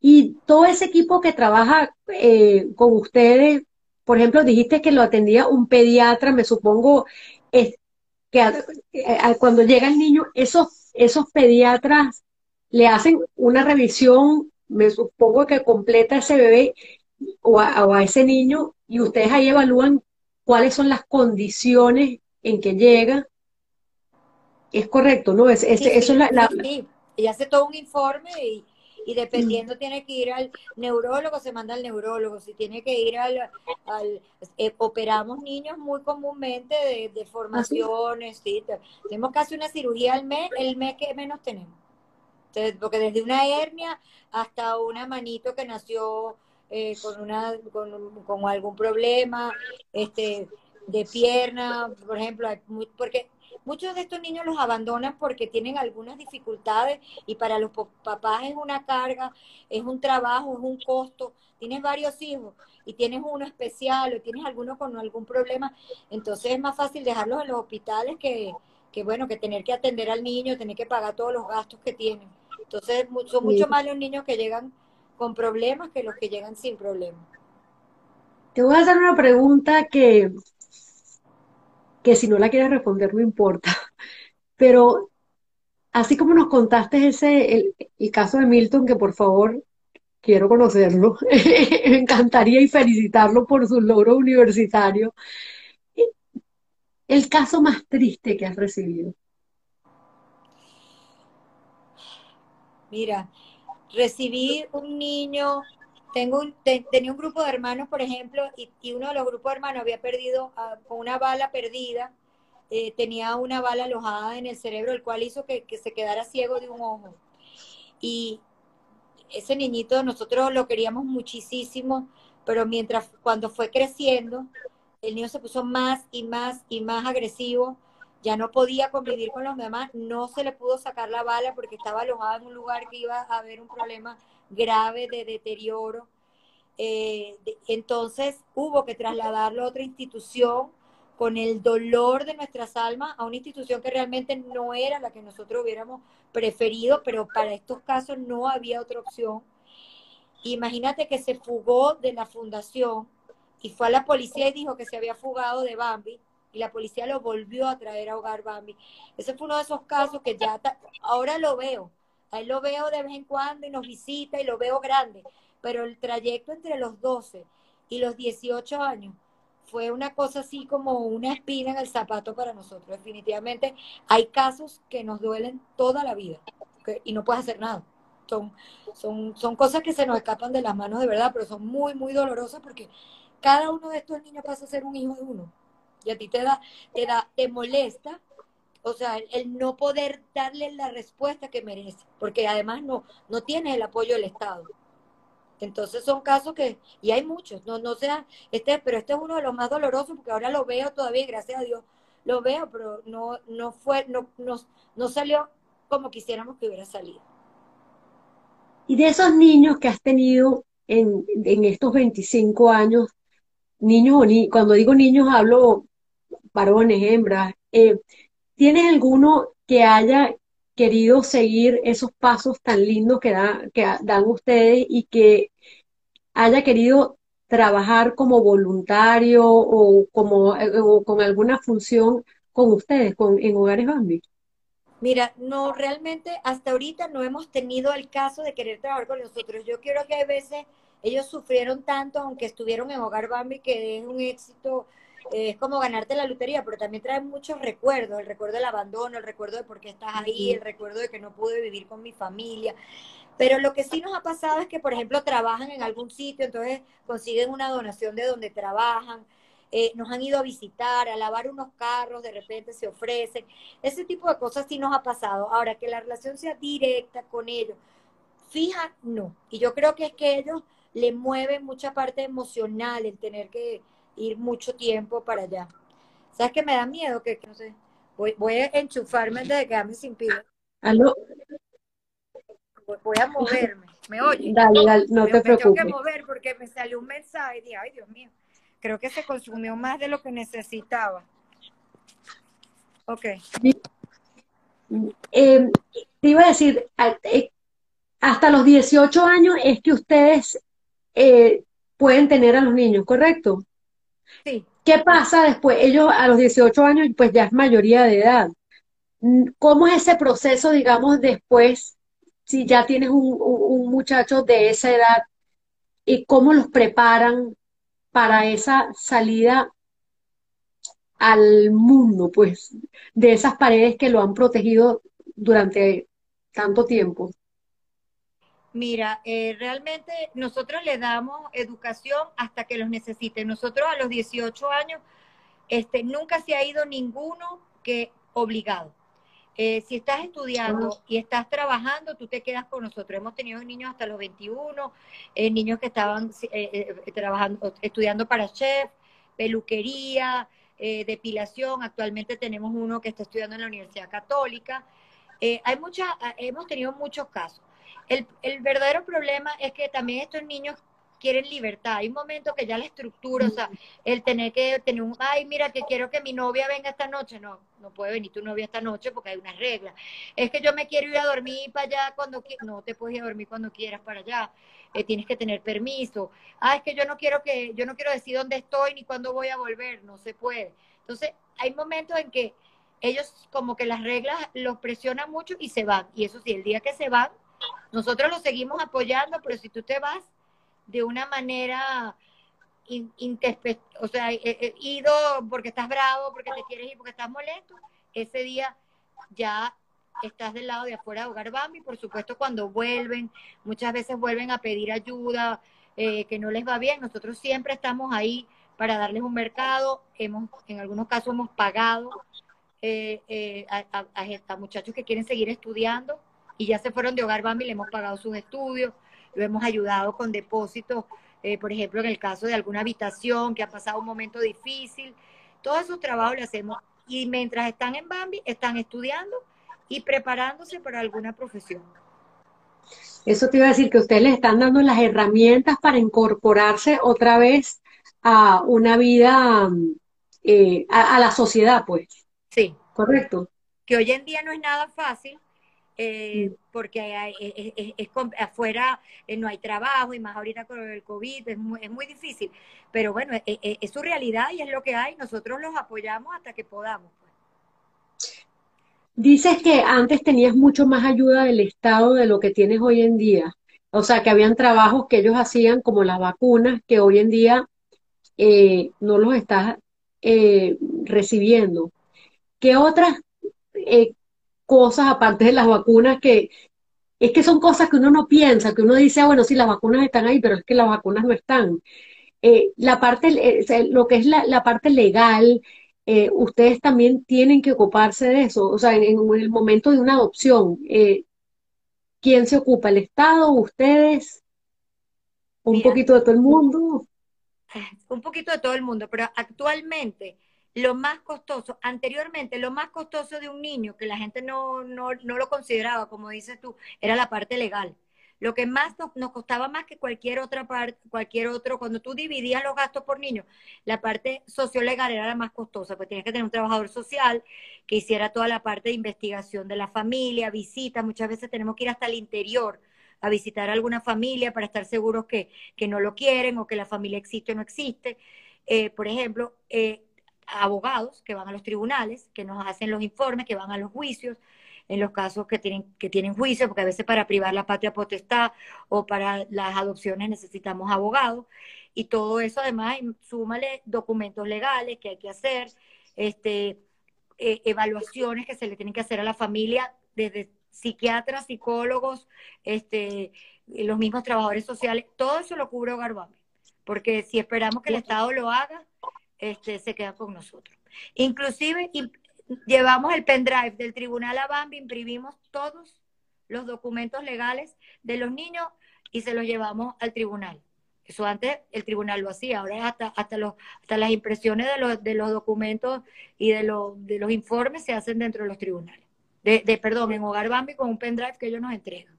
Y todo ese equipo que trabaja eh, con ustedes, por ejemplo, dijiste que lo atendía un pediatra, me supongo es que cuando llega el niño, esos, esos pediatras le hacen una revisión, me supongo que completa ese bebé o a, ese niño, y ustedes ahí evalúan cuáles son las condiciones en que llega. Es correcto, ¿no? Es, eso es la, sí, y hace todo un informe y, y dependiendo tiene que ir al neurólogo, se manda al neurólogo, si tiene que ir al, al eh, operamos niños muy comúnmente de, de formaciones, ¿sí? tenemos casi una cirugía al mes, el mes que menos tenemos. Entonces, porque desde una hernia hasta una manito que nació eh, con una con, con, algún problema este de pierna, por ejemplo, porque Muchos de estos niños los abandonan porque tienen algunas dificultades y para los papás es una carga, es un trabajo, es un costo. Tienes varios hijos y tienes uno especial o tienes alguno con algún problema, entonces es más fácil dejarlos en los hospitales que, que bueno, que tener que atender al niño, tener que pagar todos los gastos que tienen. Entonces son mucho más los niños que llegan con problemas que los que llegan sin problemas. Te voy a hacer una pregunta que que si no la quieres responder no importa. Pero así como nos contaste ese, el, caso de Milton, que por favor quiero conocerlo, me encantaría y felicitarlo por su logro universitario. El caso más triste que has recibido. Mira, recibí un niño tengo un, tenía un grupo de hermanos, por ejemplo, y, uno de los grupos de hermanos había perdido ah, con una bala perdida, eh, tenía una bala alojada en el cerebro, el cual hizo que, que, se quedara ciego de un ojo. Y ese niñito nosotros lo queríamos muchísimo, pero mientras cuando fue creciendo, el niño se puso más y más y más agresivo, ya no podía convivir con los demás, no se le pudo sacar la bala porque estaba alojada en un lugar que iba a haber un problema grave de deterioro. Eh, entonces hubo que trasladarlo a otra institución con el dolor de nuestras almas a una institución que realmente no era la que nosotros hubiéramos preferido, pero para estos casos no había otra opción. Imagínate que se fugó de la fundación y fue a la policía y dijo que se había fugado de Bambi y la policía lo volvió a traer a Hogar Bambi. Ese fue uno de esos casos que ya ahora lo veo, Ahí lo veo de vez en cuando y nos visita y lo veo grande, pero el trayecto entre los 12 y los 18 años fue una cosa así como una espina en el zapato para nosotros. Definitivamente hay casos que nos duelen toda la vida y no puedes hacer nada. Son, son, son cosas que se nos escapan de las manos de verdad, pero son muy, muy dolorosas porque cada uno de estos niños pasa a ser un hijo de uno. Y a ti te da, te da, te molesta o sea, el no poder darle la respuesta que merece, porque además no, no tiene el apoyo del Estado. Entonces son casos que, y hay muchos, no, no sea, este, pero este es uno de los más dolorosos porque ahora lo veo todavía, gracias a Dios, lo veo, pero no, no fue, no, no, no salió como quisiéramos que hubiera salido. Y de esos niños que has tenido en, en estos 25 años, niños o ni, cuando digo niños hablo varones, hembras, eh, ¿Tienes alguno que haya querido seguir esos pasos tan lindos que, dan ustedes y que haya querido trabajar como voluntario o, como, con alguna función con ustedes, con, en Hogares Bambi? Mira, no, realmente hasta ahorita no hemos tenido el caso de querer trabajar con nosotros. Yo quiero que a veces ellos sufrieron tanto, aunque estuvieron en Hogar Bambi, que es un éxito es como ganarte la lotería, pero también trae muchos recuerdos, el recuerdo del abandono, el recuerdo de por qué estás ahí, el recuerdo de que no pude vivir con mi familia. Pero lo que sí nos ha pasado es que, por ejemplo, trabajan en algún sitio, entonces consiguen una donación de donde trabajan, eh, nos han ido a visitar, a lavar unos carros, de repente se ofrecen. Ese tipo de cosas sí nos ha pasado. Ahora, que la relación sea directa con ellos, fija, no. Y yo creo que es que ellos le mueven mucha parte emocional el tener que ir mucho tiempo para allá. ¿Sabes que me da miedo? Que, no sé, voy, voy a enchufarme antes de quedarme sin pila. ¿Aló? Voy a moverme. ¿Me oye? Dale, dale, no te preocupes. tengo que mover porque me salió un mensaje y dije, ay, Dios mío, creo que se consumió más de lo que necesitaba. Ok. Eh, te iba a decir, eh, hasta los 18 años es que ustedes eh, pueden tener a los niños, ¿correcto? ¿Qué pasa después? Ellos a los 18 años pues ya es mayoría de edad. ¿Cómo es ese proceso, digamos, después, si ya tienes un, un muchacho de esa edad, y cómo los preparan para esa salida al mundo, pues, de esas paredes que lo han protegido durante tanto tiempo? Mira, eh, realmente nosotros le damos educación hasta que los necesiten. Nosotros a los 18 años, este, nunca se ha ido ninguno que obligado. Eh, si estás estudiando y estás trabajando, tú te quedas con nosotros. Hemos tenido niños hasta los 21, eh, niños que estaban trabajando, estudiando para chef, peluquería, depilación. Actualmente tenemos uno que está estudiando en la Universidad Católica. hay muchas, hemos tenido muchos casos. El, el verdadero problema es que también estos niños quieren libertad. Hay un momento que ya la estructura, o sea, el tener que tener un, ay, mira, que quiero que mi novia venga esta noche. No, no puede venir tu novia esta noche porque hay unas reglas. Es que yo me quiero ir a dormir para allá cuando quieras. No te puedes ir a dormir cuando quieras para allá. Eh, tienes que tener permiso. Ah, es que yo no quiero que, yo no quiero decir dónde estoy ni cuándo voy a volver. No se puede. Entonces, hay momentos en que ellos como que las reglas los presionan mucho y se van. Y eso sí, el día que se van, nosotros lo seguimos apoyando, pero si tú te vas de una manera, o sea, eh, eh, ido porque estás bravo, porque te quieres ir, porque estás molesto, ese día ya estás del lado de afuera de Hogar Bambi. Por supuesto, cuando vuelven, muchas veces vuelven a pedir ayuda, eh, que no les va bien. Nosotros siempre estamos ahí para darles un mercado. Hemos, en algunos casos hemos pagado a, muchachos que quieren seguir estudiando y ya se fueron de Hogar Bambi, le hemos pagado sus estudios, lo hemos ayudado con depósitos, eh, por ejemplo, en el caso de alguna habitación que ha pasado un momento difícil. Todos esos trabajos le hacemos y mientras están en Bambi, están estudiando y preparándose para alguna profesión. Eso te iba a decir que ustedes les están dando las herramientas para incorporarse otra vez a una vida, eh, a, la sociedad, pues. Sí. Correcto. Que hoy en día no es nada fácil, eh, porque es, afuera eh, no hay trabajo y más ahorita con el COVID es muy, es muy difícil. Pero bueno, es, su realidad y es lo que hay. Nosotros los apoyamos hasta que podamos. Pues. Dices que antes tenías mucho más ayuda del Estado de lo que tienes hoy en día. O sea, que habían trabajos que ellos hacían como las vacunas, que hoy en día eh, no los estás recibiendo. ¿Qué otras cosas aparte de las vacunas que es que son cosas que uno no piensa, que uno dice, ah, bueno, sí, las vacunas están ahí, pero es que las vacunas no están. Eh, la parte, eh, lo que es la, parte legal, eh, ustedes también tienen que ocuparse de eso. O sea, en, el momento de una adopción, ¿quién se ocupa? ¿El Estado? ¿Ustedes? ¿Un poquito de todo el mundo? Un poquito de todo el mundo, pero actualmente lo más costoso, anteriormente lo más costoso de un niño, que la gente no, no, no lo consideraba, como dices tú, era la parte legal. Lo que más nos, costaba más que cualquier otra parte, cualquier otro, cuando tú dividías los gastos por niño, la parte sociolegal era la más costosa, pues tenías que tener un trabajador social que hiciera toda la parte de investigación de la familia, visitas, muchas veces tenemos que ir hasta el interior a visitar a alguna familia para estar seguros que, que no lo quieren o que la familia existe o no existe. Eh, por ejemplo, eh, abogados que van a los tribunales, que nos hacen los informes, que van a los juicios, en los casos que tienen, que tienen juicio, porque a veces para privar la patria potestad o para las adopciones necesitamos abogados. Y todo eso además, súmale documentos legales que hay que hacer, este, e, evaluaciones que se le tienen que hacer a la familia desde psiquiatras, psicólogos, este, los mismos trabajadores sociales, todo eso lo cubre Hogar Porque si esperamos que el Estado lo haga, este, se queda con nosotros. Inclusive llevamos el pendrive del tribunal a Bambi, imprimimos todos los documentos legales de los niños y se los llevamos al tribunal. Eso antes el tribunal lo hacía, ahora hasta, hasta, los, hasta las impresiones de los, de los documentos y de, los, de los informes se hacen dentro de los tribunales. De, perdón, en Hogar Bambi con un pendrive que ellos nos entregan.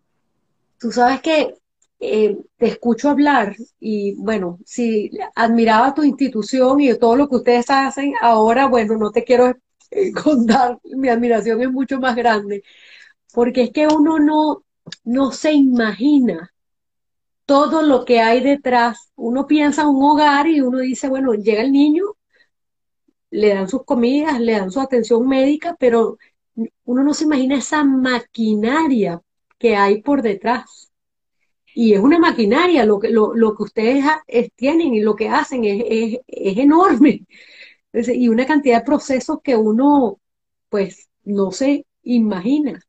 Tú sabes que eh, te escucho hablar y bueno, si admiraba tu institución y todo lo que ustedes hacen, ahora bueno, no te quiero eh, contar, mi admiración es mucho más grande. porque es que uno no, no se imagina todo lo que hay detrás. Uno piensa en un hogar y uno dice, bueno, llega el niño, le dan sus comidas, le dan su atención médica, pero uno no se imagina esa maquinaria que hay por detrás. Y es una maquinaria, lo que, lo, que ustedes tienen y lo que hacen es, es enorme. Y una cantidad de procesos que uno, pues, no se imagina.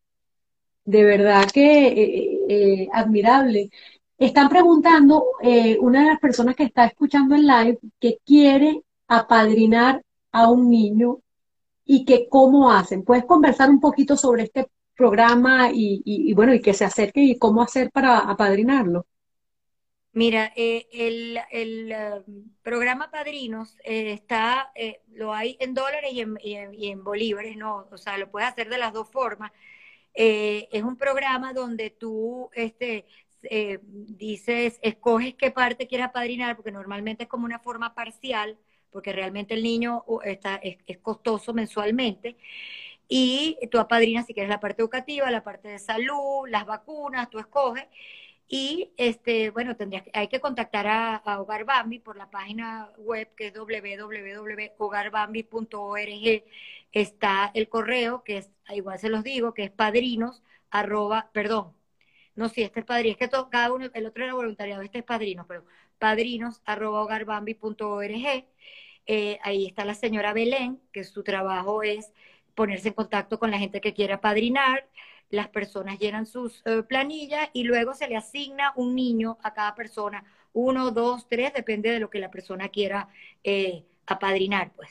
De verdad que eh, eh, admirable. Están preguntando, eh, una de las personas que está escuchando el live, que quiere apadrinar a un niño y que cómo hacen. ¿Puedes conversar un poquito sobre este programa y, bueno, y que se acerque y cómo hacer para apadrinarlo? Mira, el, programa Padrinos está, lo hay en dólares y en, y en, bolívares, ¿no? O sea, lo puedes hacer de las dos formas. Eh, es un programa donde tú este, eh, dices, escoges qué parte quieres apadrinar, porque normalmente es como una forma parcial, porque realmente el niño está, es, costoso mensualmente. Y tú apadrinas si quieres la parte educativa, la parte de salud, las vacunas, tú escoges. Y este, bueno, tendrías, hay que contactar a, Hogar Bambi por la página web que es www.hogarbambi.org. Está el correo, que es, igual se los digo, que es padrinos, arroba, perdón, no, si este es padrino, es que todo, cada uno, el otro era voluntariado, este es padrino, pero padrinos, arroba hogarbambi.org. Eh, ahí está la señora Belén, que su trabajo es ponerse en contacto con la gente que quiera padrinar las personas llenan sus eh, planillas y luego se le asigna un niño a cada persona, uno, dos, tres, depende de lo que la persona quiera eh, apadrinar, pues.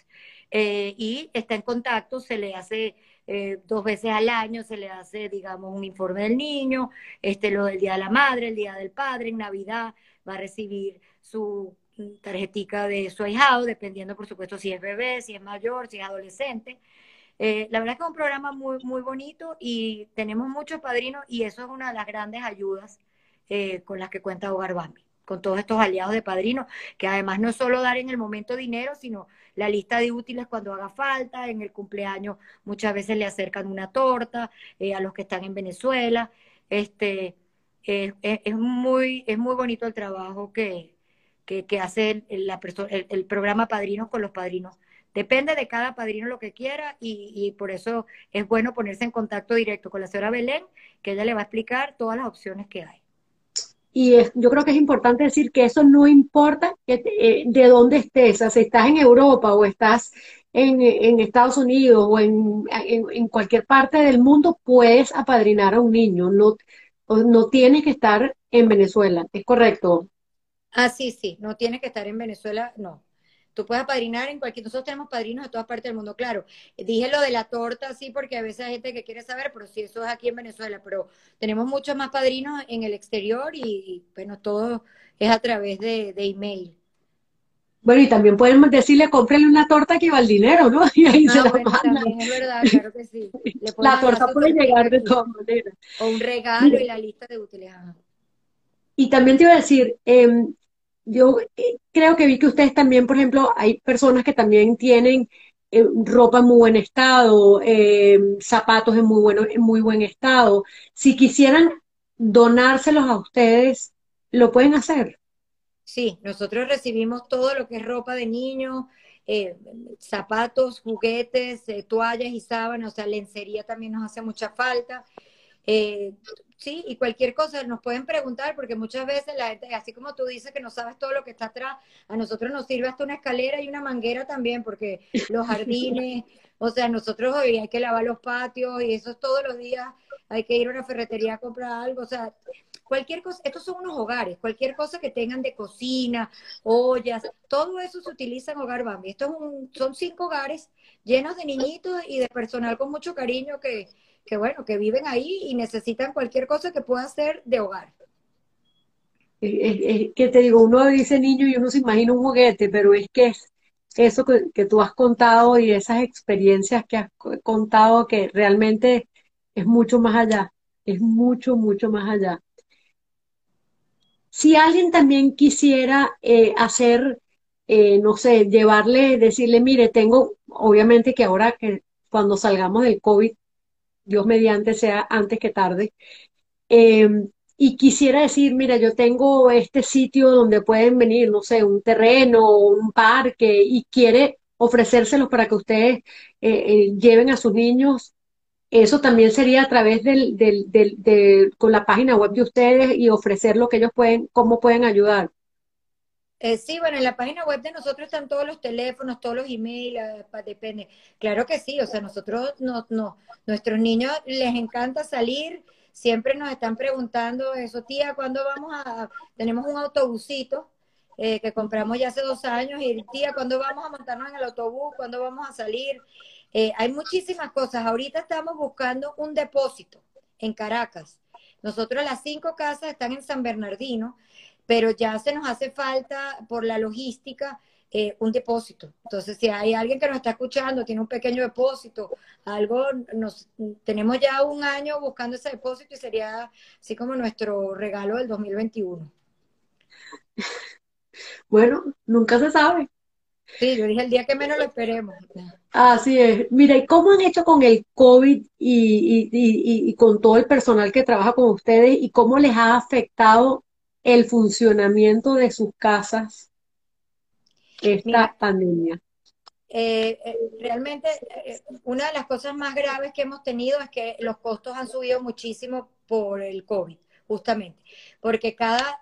Eh, y está en contacto, se le hace dos veces al año, se le hace, digamos, un informe del niño, este, lo del Día de la Madre, el Día del Padre, en Navidad va a recibir su tarjetica de su ahijado, dependiendo, por supuesto, si es bebé, si es mayor, si es adolescente. Eh, la verdad es que es un programa muy, muy bonito y tenemos muchos padrinos y eso es una de las grandes ayudas eh, con las que cuenta Hogar Bambi, con todos estos aliados de padrinos, que además no es solo dar en el momento dinero, sino la lista de útiles cuando haga falta, en el cumpleaños muchas veces le acercan una torta eh, a los que están en Venezuela. Este, es, muy, es muy bonito el trabajo que, que, hace el programa Padrinos con los padrinos Depende de cada padrino lo que quiera y, por eso es bueno ponerse en contacto directo con la señora Belén, que ella le va a explicar todas las opciones que hay. Y yo creo que es importante decir que eso no importa que eh, de dónde estés, o sea, si estás en Europa o estás en, Estados Unidos o en, en, cualquier parte del mundo, puedes apadrinar a un niño, no, no tienes que estar en Venezuela, ¿es correcto? Ah, sí, sí, no tienes que estar en Venezuela, no. Tú puedes apadrinar en cualquier, nosotros tenemos padrinos de todas partes del mundo, claro. Dije lo de la torta, sí, porque a veces hay gente que quiere saber, pero sí, eso es aquí en Venezuela, pero tenemos muchos más padrinos en el exterior y, bueno, todo es a través de, email. Bueno, y también pueden decirle, cómprele una torta que va el dinero, ¿no? Y ahí se ah, la bueno, También es verdad, claro que sí. la torta puede llegar de todas maneras. O un regalo y la lista de útiles. Y también te iba a decir, eh, yo eh, creo que vi que ustedes también, por ejemplo, hay personas que también tienen eh, ropa en muy buen estado, eh, zapatos en muy, bueno, en muy buen estado. Si quisieran donárselos a ustedes, ¿lo pueden hacer? Sí, nosotros recibimos todo lo que es ropa de niños, zapatos, juguetes, toallas y sábanas, o sea, lencería también nos hace mucha falta. Sí, y cualquier cosa nos pueden preguntar, porque muchas veces la gente, así como tú dices que no sabes todo lo que está atrás, a nosotros nos sirve hasta una escalera y una manguera también, porque los jardines, o sea, nosotros hoy hay que lavar los patios y eso es todos los días, hay que ir a una ferretería a comprar algo, o sea, cualquier cosa, estos son unos hogares, cualquier cosa que tengan de cocina, ollas, todo eso se utiliza en Hogar Bambi. Estos un, son cinco hogares llenos de niñitos y de personal con mucho cariño que que bueno, que viven ahí y necesitan cualquier cosa que pueda ser de hogar. Es, que te digo, uno dice niño y uno se imagina un juguete, pero es que es eso que, tú has contado y esas experiencias que has contado que realmente es mucho más allá, es mucho, mucho más allá. Si alguien también quisiera eh, hacer, eh, no sé, llevarle, decirle, mire, tengo, obviamente que ahora que cuando salgamos del COVID Dios mediante sea antes que tarde. Eh, y quisiera decir, mira, yo tengo este sitio donde pueden venir, no sé, un terreno, un parque, y quiere ofrecérselos para que ustedes eh, eh, lleven a sus niños. Eso también sería a través del, del, del, de, con la página web de ustedes y ofrecer lo que ellos pueden, cómo pueden ayudar. Eh, sí, bueno, en la página web de nosotros están todos los teléfonos, todos los emails, depende. Claro que sí, o sea, nosotros, no, no, nuestros niños les encanta salir, siempre nos están preguntando eso, tía, ¿cuándo vamos a...? Tenemos un autobusito eh, que compramos ya hace dos años y tía, ¿cuándo vamos a montarnos en el autobús? ¿Cuándo vamos a salir? Eh, hay muchísimas cosas. Ahorita estamos buscando un depósito en Caracas. Nosotros las cinco casas están en San Bernardino, pero ya se nos hace falta por la logística eh, un depósito. Entonces, si hay alguien que nos está escuchando, tiene un pequeño depósito, algo, nos tenemos ya un año buscando ese depósito y sería así como nuestro regalo del 2021. Bueno, nunca se sabe. Sí, yo dije el día que menos lo esperemos. Así es. Mira, ¿y cómo han hecho con el COVID y, y, y, con todo el personal que trabaja con ustedes y cómo les ha afectado el funcionamiento de sus casas esta pandemia? Eh, eh, realmente eh, una de las cosas más graves que hemos tenido es que los costos han subido muchísimo por el COVID, justamente, porque cada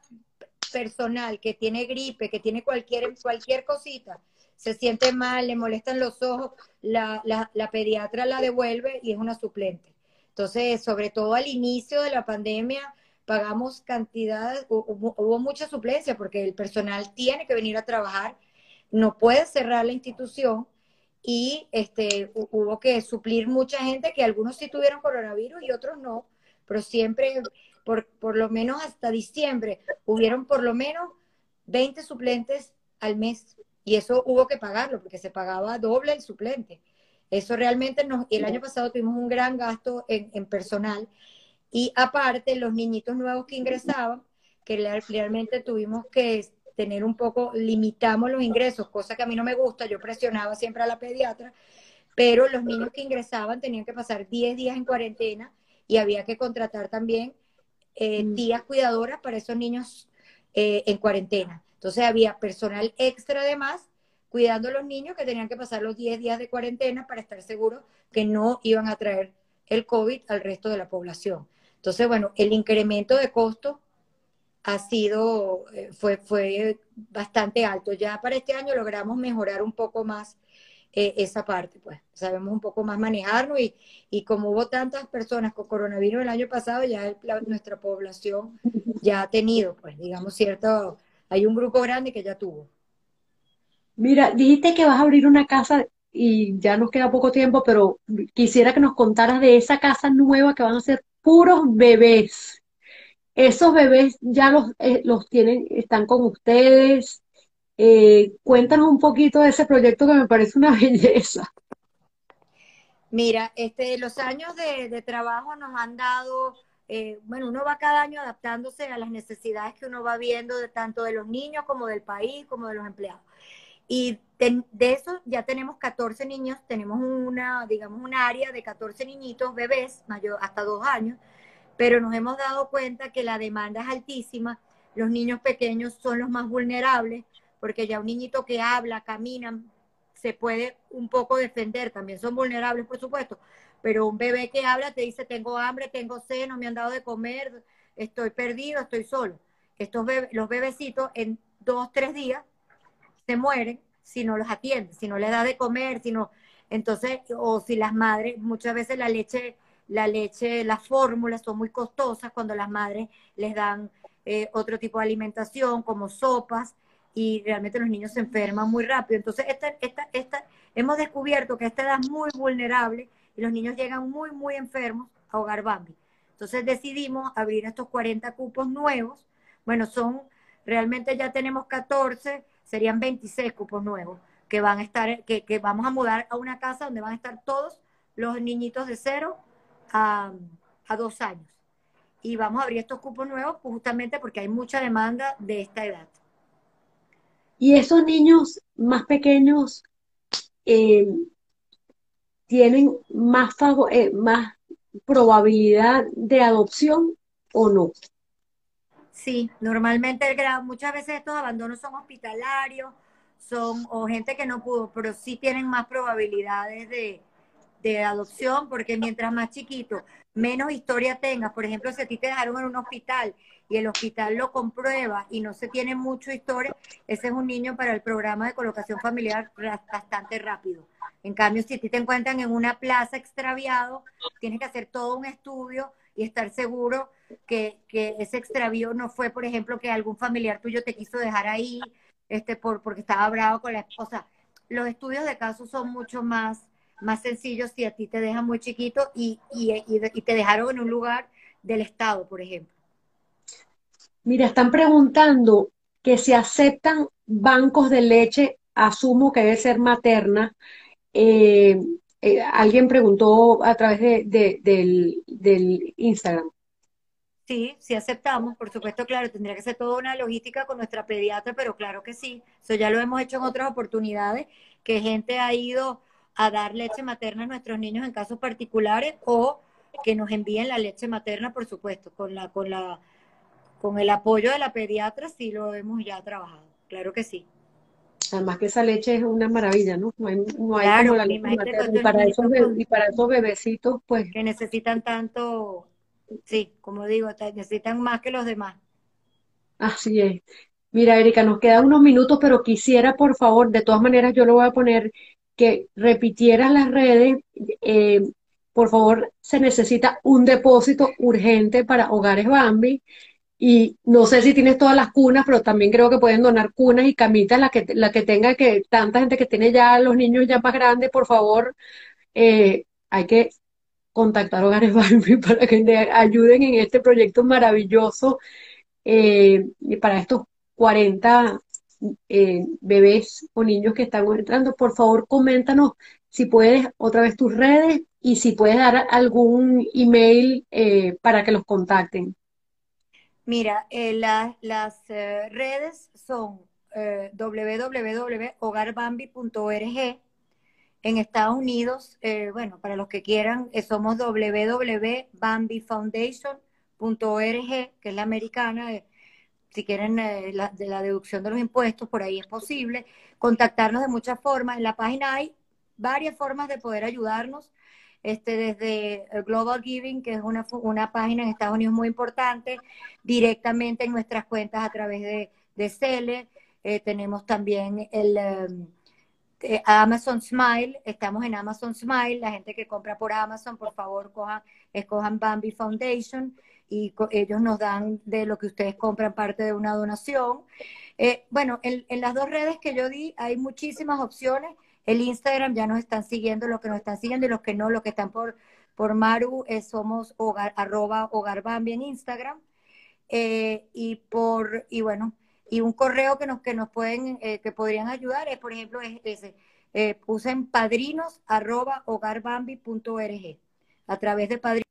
personal que tiene gripe, que tiene cualquier, cualquier cosita, se siente mal, le molestan los ojos, la, la, la pediatra la devuelve y es una suplente. Entonces, sobre todo al inicio de la pandemia, pagamos cantidades, hubo, mucha suplencia porque el personal tiene que venir a trabajar no puede cerrar la institución y este, hubo que suplir mucha gente que algunos sí tuvieron coronavirus y otros no, pero siempre, por, por lo menos hasta diciembre, hubieron por lo menos 20 suplentes al mes y eso hubo que pagarlo porque se pagaba doble el suplente. Eso realmente nos, el año pasado tuvimos un gran gasto en, en personal y aparte los niñitos nuevos que ingresaban, que realmente tuvimos que tener un poco, limitamos los ingresos, cosa que a mí no me gusta, yo presionaba siempre a la pediatra, pero los niños que ingresaban tenían que pasar 10 días en cuarentena y había que contratar también eh, mm. días cuidadoras para esos niños eh, en cuarentena. Entonces había personal extra además cuidando a los niños que tenían que pasar los 10 días de cuarentena para estar seguros que no iban a traer el COVID al resto de la población. Entonces, bueno, el incremento de costos ha sido, eh, fue, fue bastante alto. Ya para este año logramos mejorar un poco más eh, esa parte, pues sabemos un poco más manejarnos y, y, como hubo tantas personas con coronavirus el año pasado, ya nuestra población ya ha tenido, pues digamos, cierto, hay un grupo grande que ya tuvo. Mira, dijiste que vas a abrir una casa y ya nos queda poco tiempo, pero quisiera que nos contaras de esa casa nueva que van a ser puros bebés. Esos bebés ya los, eh, los tienen, están con ustedes. Eh, cuéntanos un poquito de ese proyecto que me parece una belleza. Mira, este, los años de, trabajo nos han dado, eh, bueno, uno va cada año adaptándose a las necesidades que uno va viendo de tanto de los niños como del país, como de los empleados. Y de, de eso ya tenemos 14 niños, tenemos una, digamos, un área de 14 niñitos, bebés, mayor, hasta dos años, pero nos hemos dado cuenta que la demanda es altísima, los niños pequeños son los más vulnerables, porque ya un niñito que habla, camina, se puede un poco defender, también son vulnerables, por supuesto, pero un bebé que habla te dice, tengo hambre, tengo sed, no me han dado de comer, estoy perdido, estoy solo. Estos los bebecitos en dos, tres días se mueren si no los atienden, si no les da de comer, si no, entonces, o si las madres, muchas veces la leche la leche, las fórmulas son muy costosas cuando las madres les dan eh, otro tipo de alimentación como sopas y realmente los niños se enferman muy rápido. Entonces, esta, esta, esta, hemos descubierto que esta edad es muy vulnerable y los niños llegan muy, muy enfermos a Hogar Bambi. Entonces decidimos abrir estos 40 cupos nuevos. Bueno, son, realmente ya tenemos 14, serían 26 cupos nuevos que van a estar, que, vamos a mudar a una casa donde van a estar todos los niñitos de cero a, dos años. Y vamos a abrir estos cupos nuevos justamente porque hay mucha demanda de esta edad. Y esos niños más pequeños eh, tienen eh, más probabilidad de adopción o no? Sí, normalmente el grado, muchas veces estos abandonos son hospitalarios, son o gente que no pudo, pero sí tienen más probabilidades de, de adopción, porque mientras más chiquito, menos historia tengas. Por ejemplo, si a ti te dejaron en un hospital y el hospital lo comprueba y no se tiene mucha historia, ese es un niño para el programa de colocación familiar bastante rápido. En cambio, si a ti te encuentran en una plaza extraviado, tienes que hacer todo un estudio y estar seguro que, ese extravío no fue, por ejemplo, que algún familiar tuyo te quiso dejar ahí este, por, porque estaba bravo con la esposa. Los estudios de casos son mucho más más sencillo si a ti te dejan muy chiquito y, y, te dejaron en un lugar del Estado, por ejemplo. Mira, están preguntando que si aceptan bancos de leche, asumo que debe ser materna. Eh, eh, alguien preguntó a través de, del Instagram. Sí, sí aceptamos, por supuesto, claro, tendría que ser toda una logística con nuestra pediatra, pero claro que sí, eso ya lo hemos hecho en otras oportunidades, que gente ha ido a dar leche materna a nuestros niños en casos particulares o que nos envíen la leche materna, por supuesto, con la, con la, con el apoyo de la pediatra, sí lo hemos ya trabajado, claro que sí. Además que esa leche es una maravilla, ¿no? No hay, no hay como la leche materna. Y para, esos y para esos bebecitos, pues. Que necesitan tanto, sí, como digo, necesitan más que los demás. Así es. Mira, Erika, nos quedan unos minutos, pero quisiera, por favor, de todas maneras, yo lo voy a poner que repitieras las redes. Eh, por favor, se necesita un depósito urgente para Hogares Bambi. Y no sé si tienes todas las cunas, pero también creo que pueden donar cunas y camitas, la que, la que tenga que, tanta gente que tiene ya los niños ya más grandes, por favor, eh, hay que contactar Hogares Bambi para que le ayuden en este proyecto maravilloso eh, para estos 40 eh, bebés o niños que están entrando, por favor coméntanos si puedes otra vez tus redes y si puedes dar algún email eh, para que los contacten. Mira, eh, las redes son www.hogarbambi.org. En Estados Unidos, bueno, para los que quieran, somos www.bambifoundation.org, que es la americana, si quieren eh, la, de la deducción de los impuestos, por ahí es posible. Contactarnos de muchas formas. En la página hay varias formas de poder ayudarnos. Este, desde Global Giving, que es una, una página en Estados Unidos muy importante, directamente en nuestras cuentas a través de, de Cele. Eh, tenemos también el em, eh, Amazon Smile, estamos en Amazon Smile. La gente que compra por Amazon, por favor, cojan, escojan Bambi Foundation y ellos nos dan de lo que ustedes compran parte de una donación. Eh, bueno, en, las dos redes que yo di hay muchísimas opciones. El Instagram ya nos están siguiendo, los que nos están siguiendo y los que no, los que están por, por Maru, eh, somos hogar, arroba hogarbambi en Instagram. Y por, y bueno, y un correo que nos, que nos pueden, que podrían ayudar es, por ejemplo, es, ese, usen padrinos arroba hogarbambi.org. A través de padrinos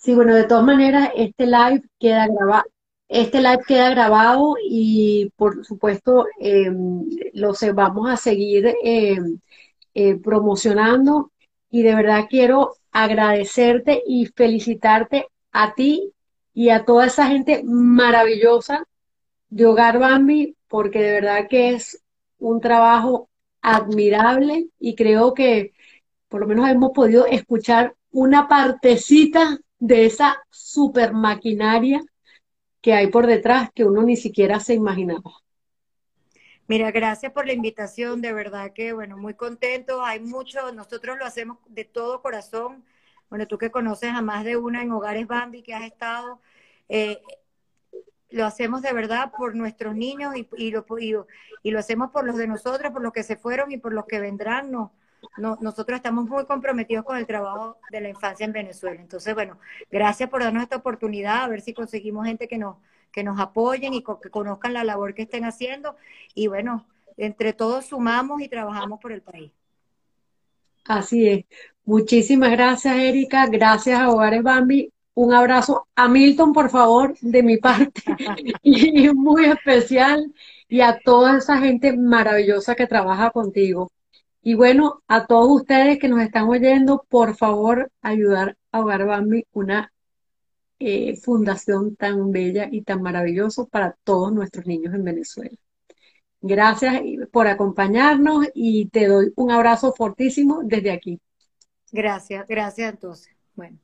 Sí, bueno, de todas maneras, este live queda grabado. Este live queda grabado y por supuesto em, lo vamos a seguir em, eh, promocionando y de verdad quiero agradecerte y felicitarte a ti y a toda esa gente maravillosa de Hogar Bambi porque de verdad que es un trabajo admirable y creo que por lo menos hemos podido escuchar una partecita de esa super maquinaria que hay por detrás que uno ni siquiera se imaginaba. Mira, gracias por la invitación, de verdad que, bueno, muy contento. Hay mucho, nosotros lo hacemos de todo corazón. Bueno, tú que conoces a más de una en Hogares Bambi que has estado, eh, lo hacemos de verdad por nuestros niños y, y, lo, y, y, lo hacemos por los de nosotros, por los que se fueron y por los que vendrán. No, nosotros estamos muy comprometidos con el trabajo de la infancia en Venezuela. Entonces, bueno, gracias por darnos esta oportunidad, a ver si conseguimos gente que nos, que nos apoyen y que conozcan la labor que estén haciendo. Y bueno, entre todos sumamos y trabajamos por el país. Así es. Muchísimas gracias, Erika. Gracias a Hogares Bambi. Un abrazo a Milton, por favor, de mi parte, y muy especial, y a toda esa gente maravillosa que trabaja contigo. Y bueno, a todos ustedes que nos están oyendo, por favor, ayudar a Hogar Bambi, una eh, fundación tan bella y tan maravillosa para todos nuestros niños en Venezuela. Gracias por acompañarnos y te doy un abrazo fortísimo desde aquí. Gracias, gracias entonces. Bueno.